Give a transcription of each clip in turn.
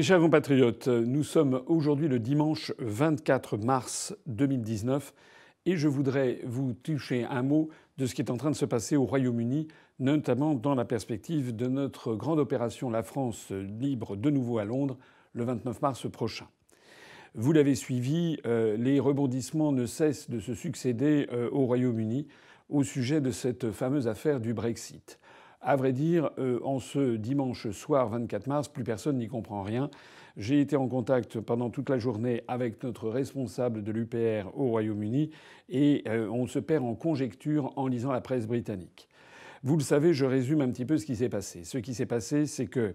Mes chers compatriotes, nous sommes aujourd'hui le dimanche 24 mars 2019 et je voudrais vous toucher un mot de ce qui est en train de se passer au Royaume-Uni, notamment dans la perspective de notre grande opération La France libre de nouveau à Londres le 29 mars prochain. Vous l'avez suivi, euh, les rebondissements ne cessent de se succéder euh, au Royaume-Uni au sujet de cette fameuse affaire du Brexit. À vrai dire, euh, en ce dimanche soir 24 mars, plus personne n'y comprend rien. J'ai été en contact pendant toute la journée avec notre responsable de l'UPR au Royaume-Uni et euh, on se perd en conjecture en lisant la presse britannique. Vous le savez, je résume un petit peu ce qui s'est passé. Ce qui s'est passé, c'est que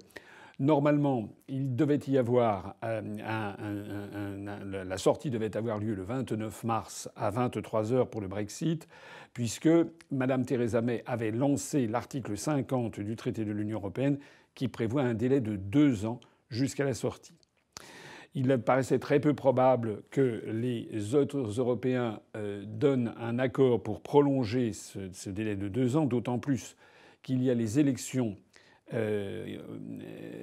Normalement, euh, la sortie devait avoir lieu le 29 mars à 23 heures pour le Brexit, puisque Mme Theresa May avait lancé l'article 50 du traité de l'Union européenne qui prévoit un délai de deux ans jusqu'à la sortie. Il paraissait très peu probable que les autres Européens euh, donnent un accord pour prolonger ce délai de deux ans, d'autant plus qu'il y a les élections euh,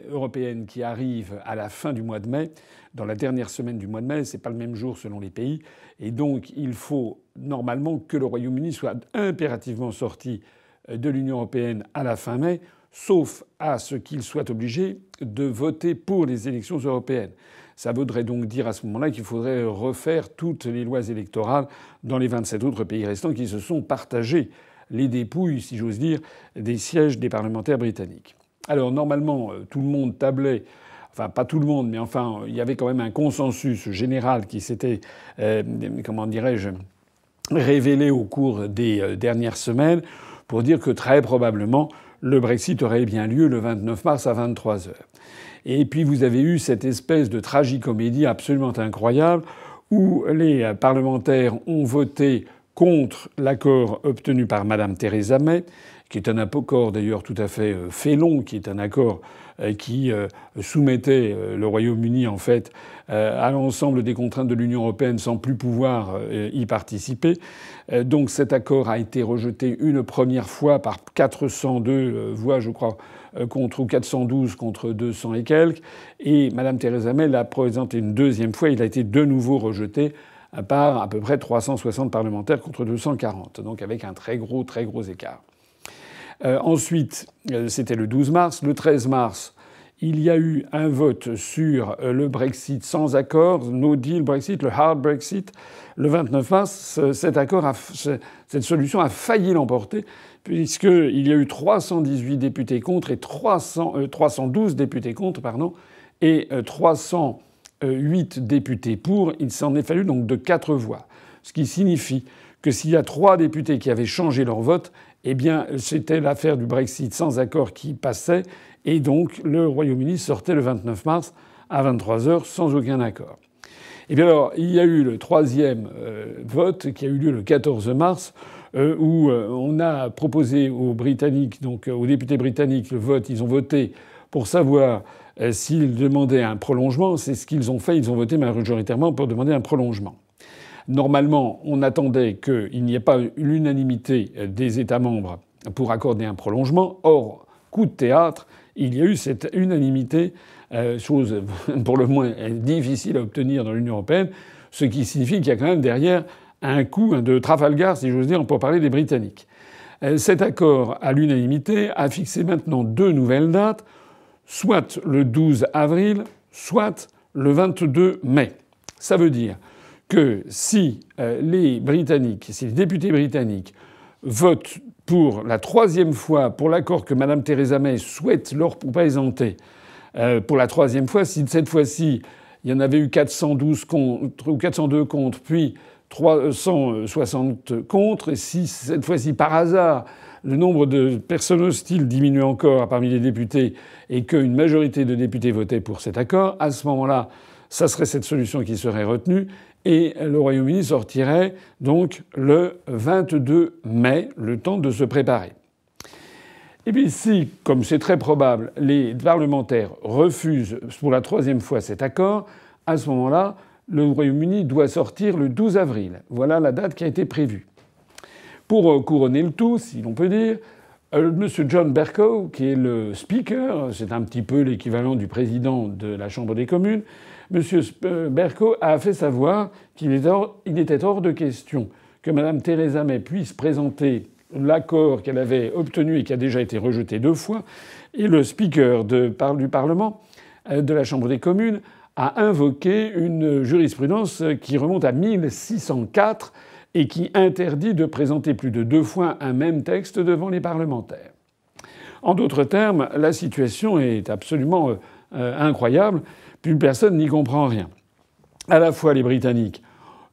européenne qui arrive à la fin du mois de mai, dans la dernière semaine du mois de mai, c'est pas le même jour selon les pays, et donc il faut normalement que le Royaume-Uni soit impérativement sorti euh, de l'Union européenne à la fin mai, sauf à ce qu'il soit obligé de voter pour les élections européennes. Ça voudrait donc dire à ce moment-là qu'il faudrait refaire toutes les lois électorales dans les 27 autres pays restants qui se sont partagés les dépouilles, si j'ose dire, des sièges des parlementaires britanniques. Alors normalement, euh, tout le monde tablait enfin pas tout le monde, mais enfin il y avait quand même un consensus général qui s'était, euh, comment dirais-je, révélé au cours des euh, dernières semaines pour dire que très probablement le Brexit aurait bien lieu le 29 mars à 23 heures. Et puis vous avez eu cette espèce de tragicomédie absolument incroyable où les parlementaires ont voté contre l'accord obtenu par Mme Theresa May, qui est un accord d'ailleurs tout à fait euh, félon, qui est un accord euh, qui euh, soumettait le Royaume-Uni en fait à l'ensemble des contraintes de l'Union européenne sans plus pouvoir y participer. Donc cet accord a été rejeté une première fois par 402 voix, je crois, contre ou 412 contre 200 et quelques. Et Mme Theresa May l'a présenté une deuxième fois. Il a été de nouveau rejeté par à peu près 360 parlementaires contre 240, donc avec un très gros, très gros écart. Euh, ensuite, euh, c'était le 12 mars. Le 13 mars, il y a eu un vote sur euh, le Brexit sans accord, no deal Brexit, le hard Brexit. Le 29 mars, cet accord, cette solution a failli l'emporter, puisqu'il y a eu 318 députés contre et 300, 312 députés contre, et 300 8 députés pour. Il s'en est fallu donc de 4 voix. Ce qui signifie que s'il y a trois députés qui avaient changé leur vote, eh bien, c'était l'affaire du Brexit sans accord qui passait, et donc le Royaume-Uni sortait le 29 mars à 23 heures sans aucun accord. Et bien alors, il y a eu le troisième euh, vote qui a eu lieu le 14 mars, euh, où euh, on a proposé aux Britanniques, donc aux députés britanniques, le vote. Ils ont voté pour savoir s'ils demandaient un prolongement, c'est ce qu'ils ont fait. Ils ont voté majoritairement pour demander un prolongement. Normalement, on attendait qu'il n'y ait pas l'unanimité des États membres pour accorder un prolongement. Or, coup de théâtre, il y a eu cette unanimité, euh, chose pour le moins difficile à obtenir dans l'Union européenne, ce qui signifie qu'il y a quand même derrière un coup de Trafalgar, si j'ose dire, pour parler des Britanniques. Euh, cet accord à l'unanimité a fixé maintenant deux nouvelles dates soit le 12 avril, soit le 22 mai. Ça veut dire que si euh, les Britanniques, si les députés britanniques votent pour la troisième fois pour l'accord que Mme Theresa May souhaite leur présenter euh, pour la troisième fois, si cette fois-ci il y en avait eu 412 contre ou 402 contre, puis 360 contre, et si cette fois-ci par hasard le nombre de personnes hostiles diminue encore parmi les députés et qu'une majorité de députés votaient pour cet accord, à ce moment-là, ça serait cette solution qui serait retenue et le Royaume-Uni sortirait donc le 22 mai, le temps de se préparer. Et puis si, comme c'est très probable, les parlementaires refusent pour la troisième fois cet accord, à ce moment-là, le Royaume-Uni doit sortir le 12 avril. Voilà la date qui a été prévue. Pour euh, couronner le tout, si l'on peut dire, euh, Monsieur John Bercow, qui est le speaker, c'est un petit peu l'équivalent du président de la Chambre des communes, Monsieur Bercow a fait savoir qu'il était hors de question que Mme Theresa May puisse présenter l'accord qu'elle avait obtenu et qui a déjà été rejeté deux fois. Et le speaker du Parlement, euh, de la Chambre des communes, a invoqué une jurisprudence qui remonte à 1604 et qui interdit de présenter plus de deux fois un même texte devant les parlementaires. En d'autres termes, la situation est absolument euh, incroyable, plus personne n'y comprend rien. À la fois les Britanniques,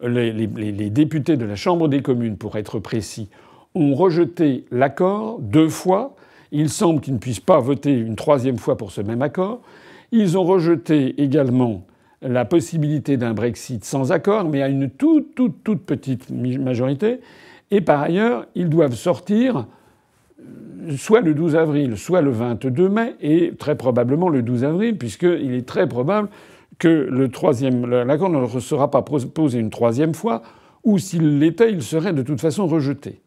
les, les, députés de la Chambre des communes, pour être précis, ont rejeté l'accord deux fois. Il semble qu'ils ne puissent pas voter une troisième fois pour ce même accord. Ils ont rejeté également la possibilité d'un Brexit sans accord, mais à une toute, toute, toute petite majorité. Et par ailleurs, ils doivent sortir euh, soit le 12 avril, soit le 22 mai, et très probablement le 12 avril, puisqu'il est très probable que le troisième, l'accord ne sera pas posé une troisième fois, ou s'il l'était, il serait de toute façon rejeté.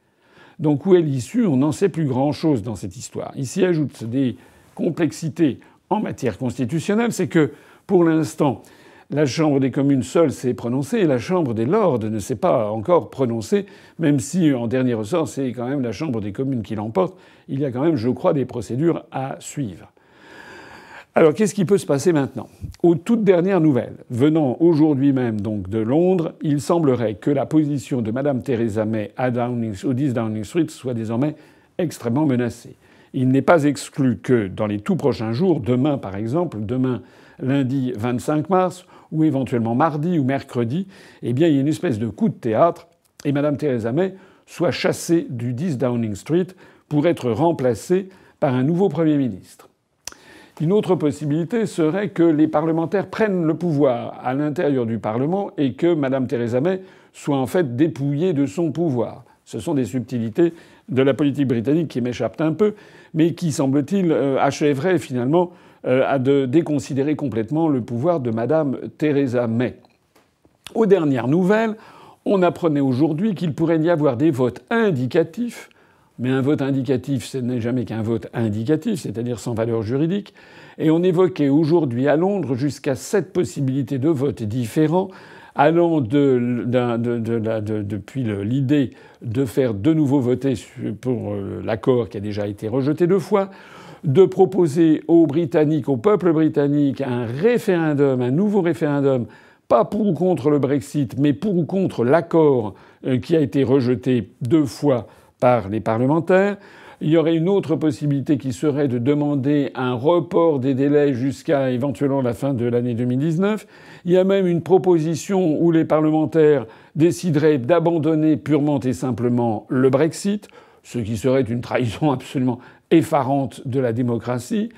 Donc où est l'issue? On n'en sait plus grand-chose dans cette histoire. Ici ajoute des complexités en matière constitutionnelle, c'est que pour l'instant, la Chambre des communes seule s'est prononcée et la Chambre des lords ne s'est pas encore prononcée, même si en dernier ressort c'est quand même la Chambre des communes qui l'emporte. Il y a quand même, je crois, des procédures à suivre. Alors qu'est-ce qui peut se passer maintenant? Aux toutes dernières nouvelles, venant aujourd'hui même donc de Londres, il semblerait que la position de Mme Theresa May à Downing, au 10 Downing Street soit désormais extrêmement menacée. Il n'est pas exclu que dans les tout prochains jours, demain par exemple, demain lundi 25 mars, ou éventuellement mardi ou mercredi, eh il y a une espèce de coup de théâtre et Mme Theresa May soit chassée du 10 Downing Street pour être remplacée par un nouveau Premier ministre. Une autre possibilité serait que les parlementaires prennent le pouvoir à l'intérieur du Parlement et que Mme Theresa May soit en fait dépouillée de son pouvoir. Ce sont des subtilités de la politique britannique qui m'échappent un peu, mais qui, semble-t-il, euh, achèveraient finalement euh, à déconsidérer complètement le pouvoir de Mme Theresa May. Aux dernières nouvelles, on apprenait aujourd'hui qu'il pourrait y avoir des votes indicatifs, mais un vote indicatif, ce n'est jamais qu'un vote indicatif, c'est-à-dire sans valeur juridique, et on évoquait aujourd'hui à Londres jusqu'à sept possibilités de votes différents, allant de, depuis l'idée de faire de nouveau voter pour euh, l'accord qui a déjà été rejeté deux fois, de proposer aux Britanniques, au peuple britannique, un référendum, un nouveau référendum, pas pour ou contre le Brexit, mais pour ou contre l'accord euh, qui a été rejeté deux fois par les parlementaires. Il y aurait une autre possibilité qui serait de demander un report des délais jusqu'à éventuellement la fin de l'année 2019. Il y a même une proposition où les parlementaires décideraient d'abandonner purement et simplement le Brexit, ce qui serait une trahison absolument effarante de la démocratie.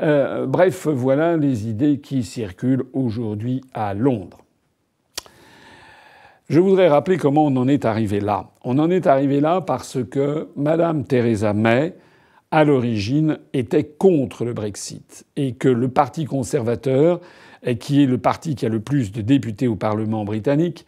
Euh, bref, voilà les idées qui circulent aujourd'hui à Londres. Je voudrais rappeler comment on en est arrivé là. On en est arrivé là parce que Mme Theresa May, à l'origine, était contre le Brexit et que le Parti conservateur, qui est le parti qui a le plus de députés au Parlement britannique,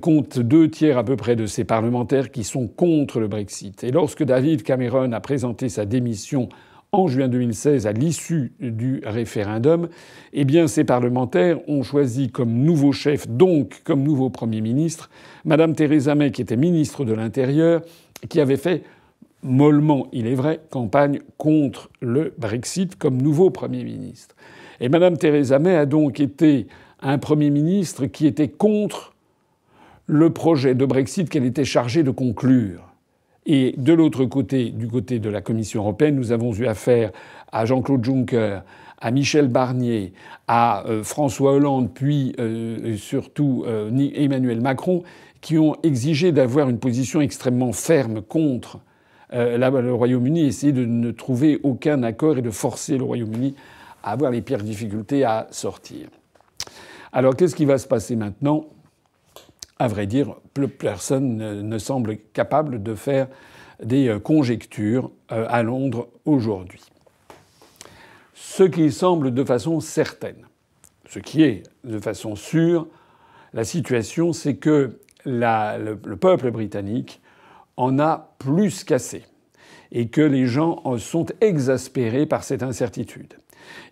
compte deux tiers à peu près de ses parlementaires qui sont contre le Brexit. Et lorsque David Cameron a présenté sa démission en juin 2016 à l'issue du référendum, eh bien ces parlementaires ont choisi comme nouveau chef, donc comme nouveau Premier ministre, Madame Theresa May, qui était ministre de l'Intérieur, qui avait fait mollement, il est vrai, campagne contre le Brexit comme nouveau Premier ministre. Et Madame Theresa May a donc été un Premier ministre qui était contre le projet de Brexit qu'elle était chargée de conclure. Et de l'autre côté, du côté de la Commission européenne, nous avons eu affaire à Jean-Claude Juncker, à Michel Barnier, à euh, François Hollande, puis euh, surtout euh, Emmanuel Macron, qui ont exigé d'avoir une position extrêmement ferme contre le Royaume-Uni, essayer de ne trouver aucun accord et de forcer le Royaume-Uni à avoir les pires difficultés à sortir. Alors qu'est-ce qui va se passer maintenant? À vrai dire, personne ne semble capable de faire des euh, conjectures euh, à Londres aujourd'hui. Ce qui semble de façon certaine, ce qui est de façon sûre, la situation, c'est que le, peuple britannique en a plus qu'assez. et que les gens sont exaspérés par cette incertitude,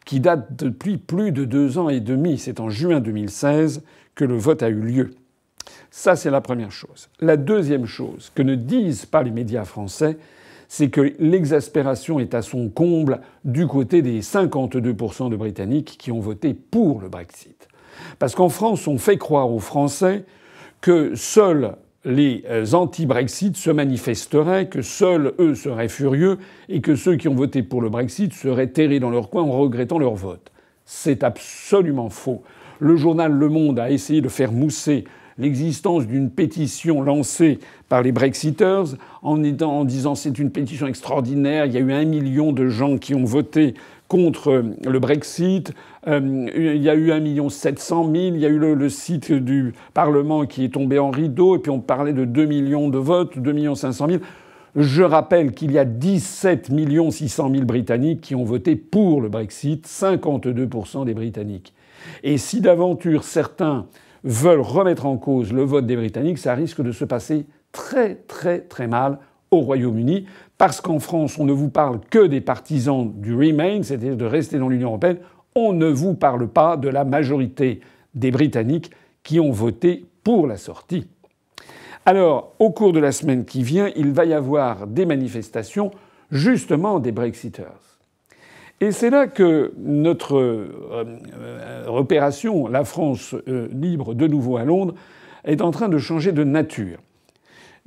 qui date depuis plus de deux ans et demi. C'est en juin 2016 que le vote a eu lieu. Ça, c'est la première chose. La deuxième chose que ne disent pas les médias français, c'est que l'exaspération est à son comble du côté des 52% de Britanniques qui ont voté pour le Brexit. Parce qu'en France, on fait croire aux Français que seuls les euh, anti-Brexit se manifesteraient, que seuls eux seraient furieux et que ceux qui ont voté pour le Brexit seraient terrés dans leur coin en regrettant leur vote. C'est absolument faux. Le journal Le Monde a essayé de faire mousser l'existence d'une pétition lancée par les Brexiters en, en disant c'est une pétition extraordinaire, il y a eu un million de gens qui ont voté contre le Brexit. Euh, il y a eu 1 700 000. Il y a eu le, site du Parlement qui est tombé en rideau. Et puis on parlait de 2 millions de votes, 2 500 000. Je rappelle qu'il y a 17 600 000 Britanniques qui ont voté pour le Brexit, 52% des Britanniques. Et si d'aventure certains veulent remettre en cause le vote des Britanniques, ça risque de se passer très très très mal au Royaume-Uni, parce qu'en France, on ne vous parle que des partisans du Remain, c'est-à-dire de rester dans l'Union européenne, on ne vous parle pas de la majorité des Britanniques qui ont voté pour la sortie. Alors, au cours de la semaine qui vient, il va y avoir des manifestations justement des Brexiters. Et c'est là que notre euh, euh, opération, la France euh, libre de nouveau à Londres, est en train de changer de nature.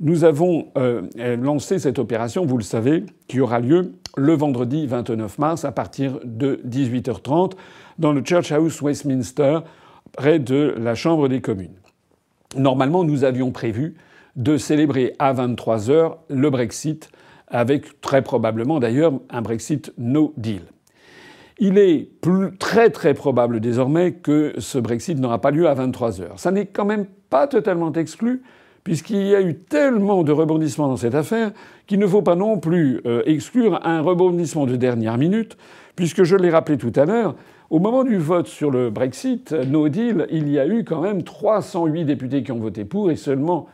Nous avons lancé cette opération, vous le savez, qui aura lieu le vendredi 29 mars à partir de 18h30 dans le Church House Westminster, près de la Chambre des communes. Normalement, nous avions prévu de célébrer à 23h le Brexit, avec très probablement d'ailleurs un Brexit no deal. Il est très très probable désormais que ce Brexit n'aura pas lieu à 23 heures. Ça n'est quand même pas totalement exclu, puisqu'il y a eu tellement de rebondissements dans cette affaire qu'il ne faut pas non plus euh, exclure un rebondissement de dernière minute, puisque je l'ai rappelé tout à l'heure, au moment du vote sur le Brexit, no deal, il y a eu quand même 308 députés qui ont voté pour et seulement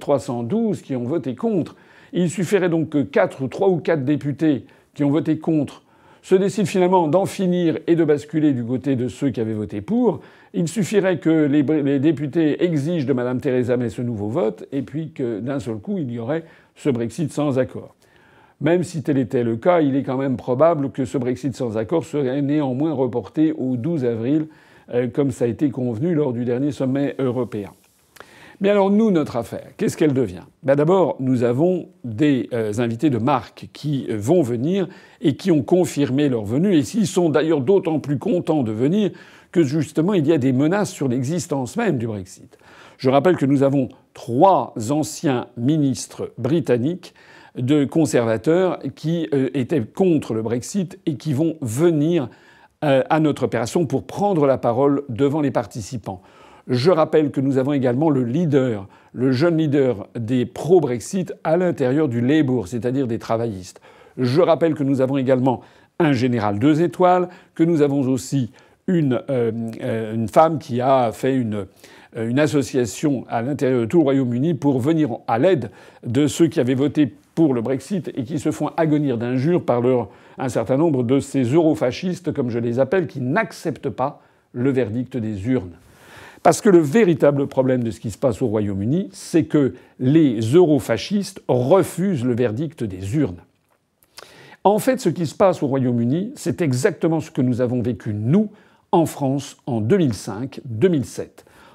312 euh, qui ont voté contre. Il suffirait donc que 4 ou 3 ou 4 députés qui ont voté contre se décide finalement d'en finir et de basculer du côté de ceux qui avaient voté pour, il suffirait que les, députés exigent de Mme Theresa May ce nouveau vote et puis que d'un seul coup il y aurait ce Brexit sans accord. Même si tel était le cas, il est quand même probable que ce Brexit sans accord serait néanmoins reporté au 12 avril, euh, comme ça a été convenu lors du dernier sommet européen. Mais alors nous, notre affaire, qu'est-ce qu'elle devient? Ben D'abord, nous avons des euh, invités de marque qui euh, vont venir et qui ont confirmé leur venue, et s'ils sont d'ailleurs d'autant plus contents de venir que justement il y a des menaces sur l'existence même du Brexit. Je rappelle que nous avons trois anciens ministres britanniques de conservateurs qui euh, étaient contre le Brexit et qui vont venir à notre opération pour prendre la parole devant les participants. Je rappelle que nous avons également le leader, le jeune leader des pro-Brexit à l'intérieur du Labour, c'est-à-dire des travaillistes. Je rappelle que nous avons également un général deux étoiles, que nous avons aussi une, euh, euh, femme qui a fait une, euh, une association à l'intérieur de tout le Royaume-Uni pour venir à l'aide de ceux qui avaient voté pour le Brexit et qui se font agonir d'injures par un certain nombre de ces eurofascistes, comme je les appelle, qui n'acceptent pas le verdict des urnes. Parce que le véritable problème de ce qui se passe au Royaume-Uni, c'est que les eurofascistes refusent le verdict des urnes. En fait, ce qui se passe au Royaume-Uni, c'est exactement ce que nous avons vécu, nous, en France, en 2005-2007.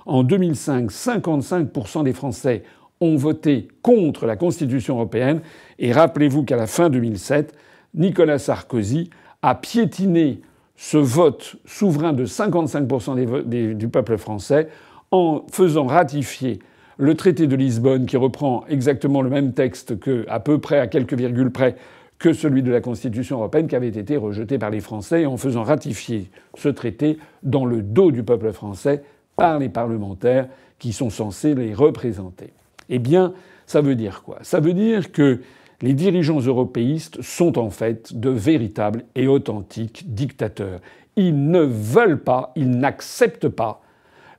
En 2005, 55% des Français ont voté contre la Constitution européenne. Et rappelez-vous qu'à la fin 2007, Nicolas Sarkozy a piétiné ce vote souverain de 55% du peuple français en faisant ratifier le traité de Lisbonne qui reprend exactement le même texte que, à peu près, à quelques virgules près, que celui de la Constitution européenne qui avait été rejeté par les Français, en faisant ratifier ce traité dans le dos du peuple français par les parlementaires qui sont censés les représenter. Eh bien, ça veut dire quoi? Ça veut dire que les dirigeants européistes sont en fait de véritables et authentiques dictateurs. Ils ne veulent pas, ils n'acceptent pas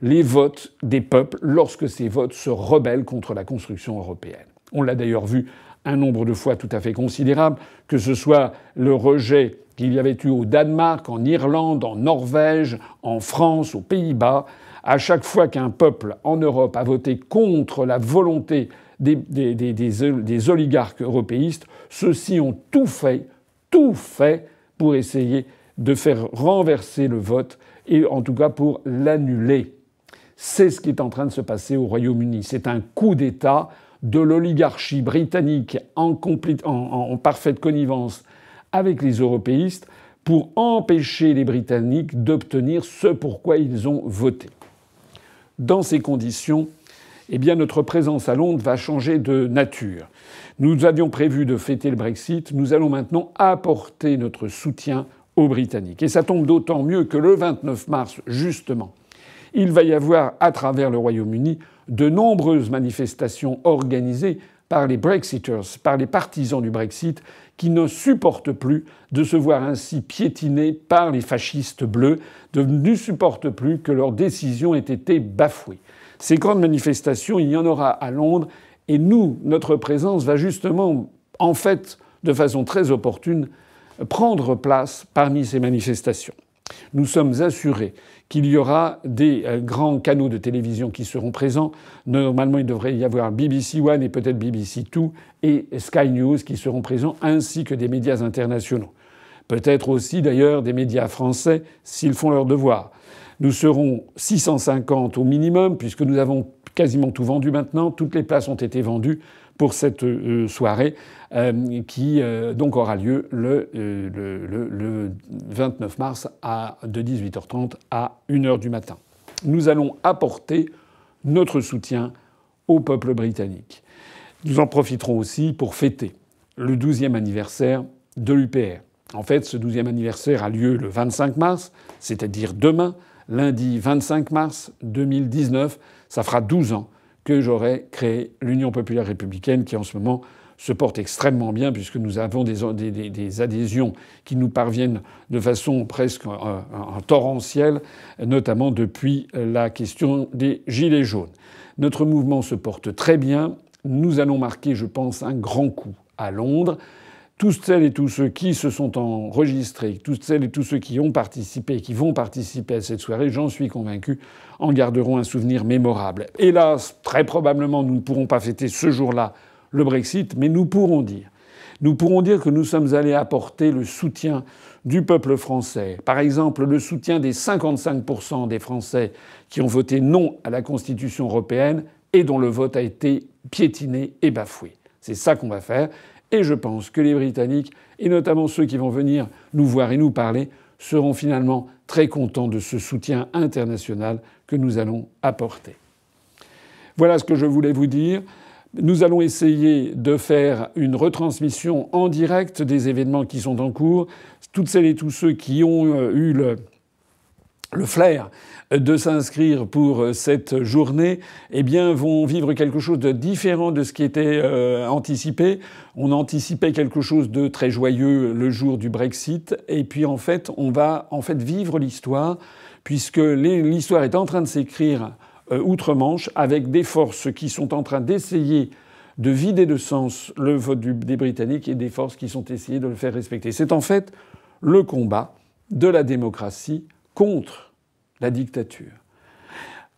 les votes des peuples lorsque ces votes se rebellent contre la construction européenne. On l'a d'ailleurs vu un nombre de fois tout à fait considérable, que ce soit le rejet qu'il y avait eu au Danemark, en Irlande, en Norvège, en France, aux Pays-Bas. À chaque fois qu'un peuple en Europe a voté contre la volonté des, des oligarques européistes, ceux-ci ont tout fait, tout fait pour essayer de faire renverser le vote et en tout cas pour l'annuler. C'est ce qui est en train de se passer au Royaume-Uni. C'est un coup d'État de l'oligarchie britannique en, en, parfaite connivence avec les européistes pour empêcher les Britanniques d'obtenir ce pourquoi ils ont voté. Dans ces conditions, eh bien, notre présence à Londres va changer de nature. Nous avions prévu de fêter le Brexit, nous allons maintenant apporter notre soutien aux Britanniques. Et ça tombe d'autant mieux que le 29 mars, justement, il va y avoir à travers le Royaume-Uni de nombreuses manifestations organisées par les Brexiters, par les partisans du Brexit, qui ne supportent plus de se voir ainsi piétinés par les fascistes bleus, ne supportent plus que leurs décisions aient été bafouées. Ces grandes manifestations, il y en aura à Londres, et nous, notre présence va justement, en fait, de façon très opportune, prendre place parmi ces manifestations. Nous sommes assurés qu'il y aura des euh, grands canaux de télévision qui seront présents. Normalement, il devrait y avoir BBC One et peut-être BBC Two et Sky News qui seront présents, ainsi que des médias internationaux. Peut-être aussi d'ailleurs des médias français s'ils font leur devoir. Nous serons 650 au minimum, puisque nous avons quasiment tout vendu maintenant. Toutes les places ont été vendues pour cette euh, soirée euh, qui euh, donc aura lieu le, 29 mars à, de 18h30 à 1h du matin. Nous allons apporter notre soutien au peuple britannique. Nous en profiterons aussi pour fêter le 12e anniversaire de l'UPR. En fait, ce 12e anniversaire a lieu le 25 mars, c'est-à-dire demain, lundi 25 mars 2019. Ça fera 12 ans que j'aurais créé l'Union populaire républicaine qui en ce moment se porte extrêmement bien puisque nous avons des, adhésions qui nous parviennent de façon presque torrentielle, notamment depuis la question des Gilets jaunes. Notre mouvement se porte très bien. Nous allons marquer, je pense, un grand coup à Londres toutes celles et tous ceux qui se sont enregistrés, toutes celles et tous ceux qui ont participé, qui vont participer à cette soirée, j'en suis convaincu, en garderont un souvenir mémorable. Hélas, très probablement, nous ne pourrons pas fêter ce jour-là le Brexit, mais nous pourrons dire, nous pourrons dire que nous sommes allés apporter le soutien du peuple français. Par exemple, le soutien des 55% des Français qui ont voté non à la Constitution européenne et dont le vote a été piétiné et bafoué. C'est ça qu'on va faire. Et je pense que les Britanniques, et notamment ceux qui vont venir nous voir et nous parler, seront finalement très contents de ce soutien international que nous allons apporter. Voilà ce que je voulais vous dire. Nous allons essayer de faire une retransmission en direct des événements qui sont en cours. Toutes celles et tous ceux qui ont euh, eu le, le flair de s'inscrire pour euh, cette journée, eh bien, vont vivre quelque chose de différent de ce qui était euh, anticipé. On anticipait quelque chose de très joyeux le jour du Brexit, et puis en fait, on va en fait vivre l'histoire, puisque l'histoire est en train de s'écrire euh, outre-Manche avec des forces qui sont en train d'essayer de vider de sens le vote des Britanniques et des forces qui sont essayées de le faire respecter. C'est en fait le combat de la démocratie contre la dictature.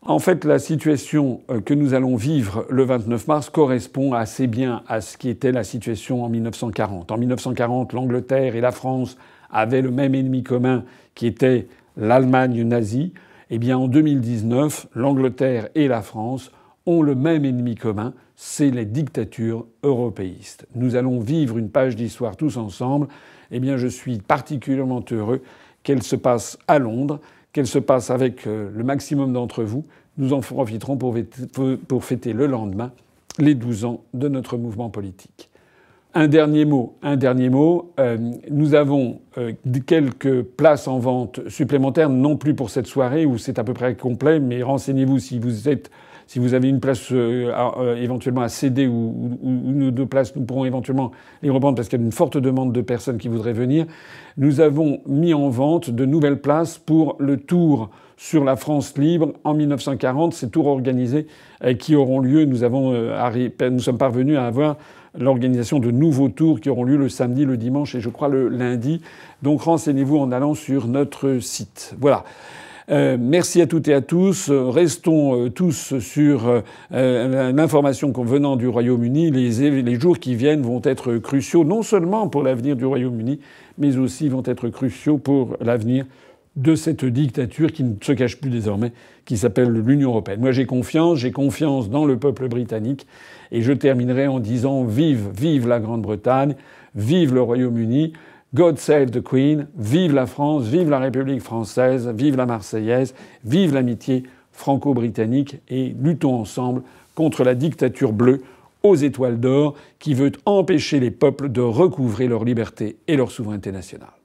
En fait, la situation euh, que nous allons vivre le 29 mars correspond assez bien à ce qui était la situation en 1940. En 1940, l'Angleterre et la France avaient le même ennemi commun qui était l'Allemagne nazie. Eh bien, en 2019, l'Angleterre et la France ont le même ennemi commun, c'est les dictatures européistes. Nous allons vivre une page d'histoire tous ensemble. Eh bien, je suis particulièrement heureux qu'elle se passe à Londres, qu'elle se passe avec euh, le maximum d'entre vous. Nous en profiterons pour fêter le lendemain les 12 ans de notre mouvement politique. Un dernier mot, un dernier mot. Euh, nous avons euh, quelques places en vente supplémentaires, non plus pour cette soirée où c'est à peu près complet, mais renseignez-vous si vous êtes si vous avez une place euh, euh, éventuellement à céder ou, une ou deux places, nous pourrons éventuellement les reprendre parce qu'il y a une forte demande de personnes qui voudraient venir. Nous avons mis en vente de nouvelles places pour le tour sur la France libre en 1940, ces tours organisés euh, qui auront lieu. Nous, avons, nous sommes parvenus à avoir l'organisation de nouveaux tours qui auront lieu le samedi, le dimanche et je crois le lundi. Donc renseignez-vous en allant sur notre site. Voilà. Euh, merci à toutes et à tous. Restons euh, tous sur euh, l'information venant du Royaume-Uni. Les, les, jours qui viennent vont être cruciaux, non seulement pour l'avenir du Royaume-Uni, mais aussi vont être cruciaux pour l'avenir de cette dictature qui ne se cache plus désormais, qui s'appelle l'Union européenne. Moi j'ai confiance, j'ai confiance dans le peuple britannique, et je terminerai en disant vive, vive la Grande-Bretagne, vive le Royaume-Uni, God save the Queen, vive la France, vive la République française, vive la Marseillaise, vive l'amitié franco-britannique, et luttons ensemble contre la dictature bleue aux étoiles d'or qui veut empêcher les peuples de recouvrer leur liberté et leur souveraineté nationale.